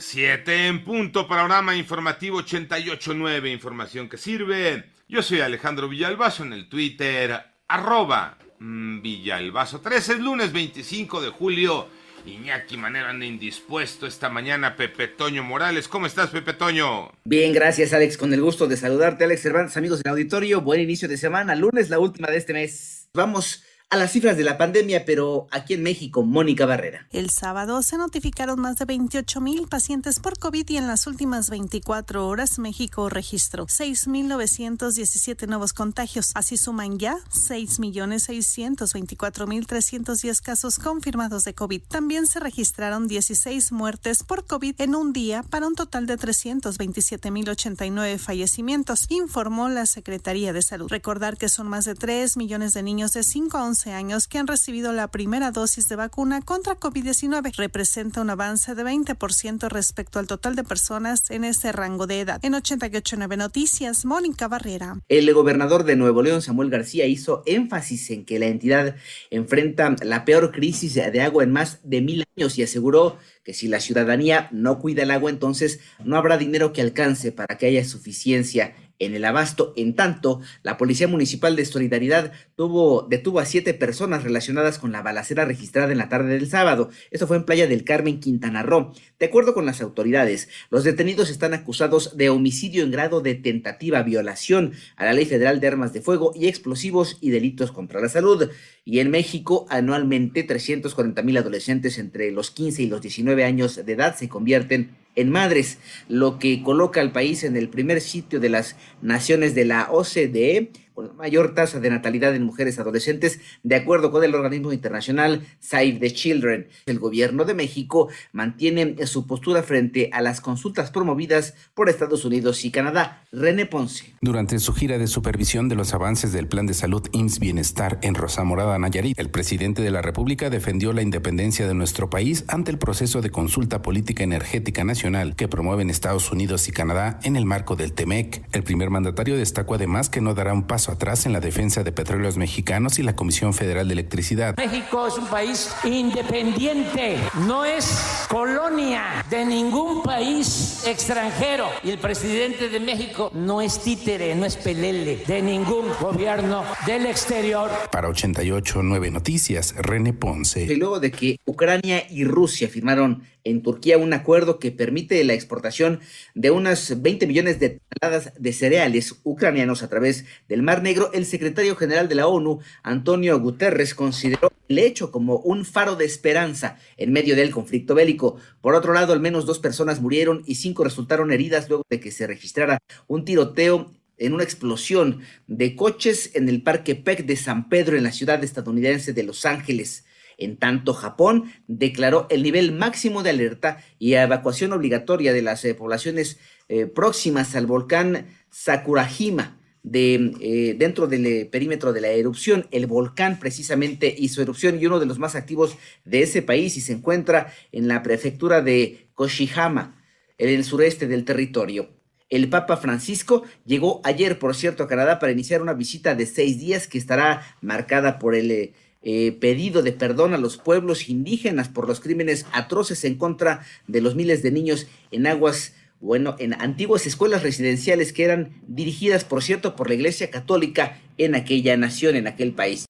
7 en punto, panorama informativo 88.9, información que sirve. Yo soy Alejandro Villalbazo en el Twitter, arroba mm, Villalbazo 13, es lunes 25 de julio. Iñaki Manera anda indispuesto esta mañana, Pepe Toño Morales. ¿Cómo estás, Pepe Toño? Bien, gracias, Alex. Con el gusto de saludarte, Alex Cervantes, amigos del auditorio. Buen inicio de semana, lunes, la última de este mes. Vamos a las cifras de la pandemia, pero aquí en México, Mónica Barrera. El sábado se notificaron más de 28 mil pacientes por COVID y en las últimas 24 horas México registró 6.917 nuevos contagios. Así suman ya 6.624.310 casos confirmados de COVID. También se registraron 16 muertes por COVID en un día para un total de 327.089 fallecimientos, informó la Secretaría de Salud. Recordar que son más de 3 millones de niños de 5 a 11 años que han recibido la primera dosis de vacuna contra COVID-19. Representa un avance de 20% respecto al total de personas en ese rango de edad. En 889 Noticias, Mónica Barrera. El gobernador de Nuevo León, Samuel García, hizo énfasis en que la entidad enfrenta la peor crisis de agua en más de mil años y aseguró que si la ciudadanía no cuida el agua, entonces no habrá dinero que alcance para que haya suficiencia en el abasto. En tanto, la Policía Municipal de Solidaridad tuvo, detuvo a siete personas relacionadas con la balacera registrada en la tarde del sábado. Esto fue en Playa del Carmen, Quintana Roo. De acuerdo con las autoridades, los detenidos están acusados de homicidio en grado de tentativa, violación a la Ley Federal de Armas de Fuego y Explosivos y delitos contra la salud. Y en México, anualmente, 340 mil adolescentes entre los 15 y los 19 años de edad se convierten en madres, lo que coloca al país en el primer sitio de las naciones de la OCDE mayor tasa de natalidad en mujeres adolescentes, de acuerdo con el organismo internacional Save the Children. El gobierno de México mantiene su postura frente a las consultas promovidas por Estados Unidos y Canadá. René Ponce. Durante su gira de supervisión de los avances del Plan de Salud IMSS Bienestar en Rosamorada, Nayarit, el presidente de la República defendió la independencia de nuestro país ante el proceso de consulta política energética nacional que promueven Estados Unidos y Canadá en el marco del TEMEC. El primer mandatario destacó además que no dará un paso atrás en la defensa de petróleos mexicanos y la Comisión Federal de Electricidad. México es un país independiente, no es colonia de ningún país extranjero. Y el presidente de México no es títere, no es pelele de ningún gobierno del exterior. Para 88.9 Noticias, René Ponce. Y luego de que Ucrania y Rusia firmaron en Turquía un acuerdo que permite la exportación de unas 20 millones de toneladas de cereales ucranianos a través del Mar Negro, el secretario general de la ONU, Antonio Guterres, consideró el hecho como un faro de esperanza en medio del conflicto bélico. Por otro lado, al menos dos personas murieron y cinco resultaron heridas luego de que se registrara un tiroteo en una explosión de coches en el Parque PEC de San Pedro en la ciudad estadounidense de Los Ángeles. En tanto, Japón declaró el nivel máximo de alerta y evacuación obligatoria de las eh, poblaciones eh, próximas al volcán Sakurajima. De, eh, dentro del perímetro de la erupción. El volcán precisamente hizo erupción y uno de los más activos de ese país y se encuentra en la prefectura de Koshihama, en el sureste del territorio. El Papa Francisco llegó ayer, por cierto, a Canadá para iniciar una visita de seis días que estará marcada por el eh, pedido de perdón a los pueblos indígenas por los crímenes atroces en contra de los miles de niños en aguas, bueno, en antiguas escuelas residenciales que eran dirigidas, por cierto, por la Iglesia Católica en aquella nación, en aquel país.